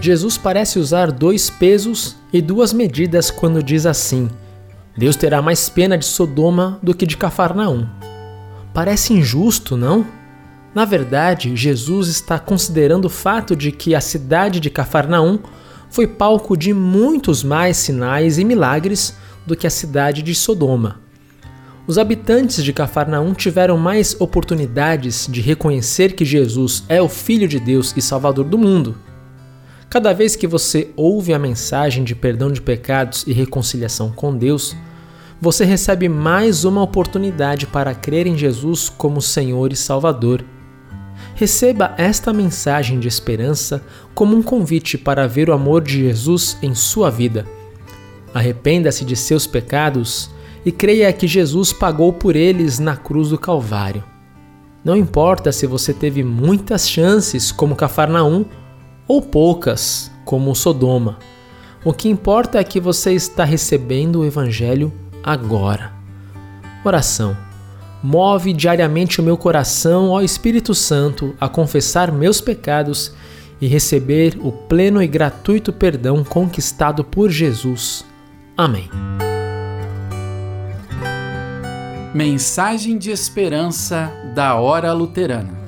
Jesus parece usar dois pesos e duas medidas quando diz assim: Deus terá mais pena de Sodoma do que de Cafarnaum. Parece injusto, não? Na verdade, Jesus está considerando o fato de que a cidade de Cafarnaum foi palco de muitos mais sinais e milagres do que a cidade de Sodoma. Os habitantes de Cafarnaum tiveram mais oportunidades de reconhecer que Jesus é o Filho de Deus e Salvador do mundo. Cada vez que você ouve a mensagem de perdão de pecados e reconciliação com Deus, você recebe mais uma oportunidade para crer em Jesus como Senhor e Salvador. Receba esta mensagem de esperança como um convite para ver o amor de Jesus em sua vida. Arrependa-se de seus pecados e creia que Jesus pagou por eles na cruz do Calvário. Não importa se você teve muitas chances, como Cafarnaum, ou poucas, como Sodoma. O que importa é que você está recebendo o Evangelho agora. Oração. Move diariamente o meu coração, ó Espírito Santo, a confessar meus pecados e receber o pleno e gratuito perdão conquistado por Jesus. Amém. Mensagem de esperança da Hora Luterana.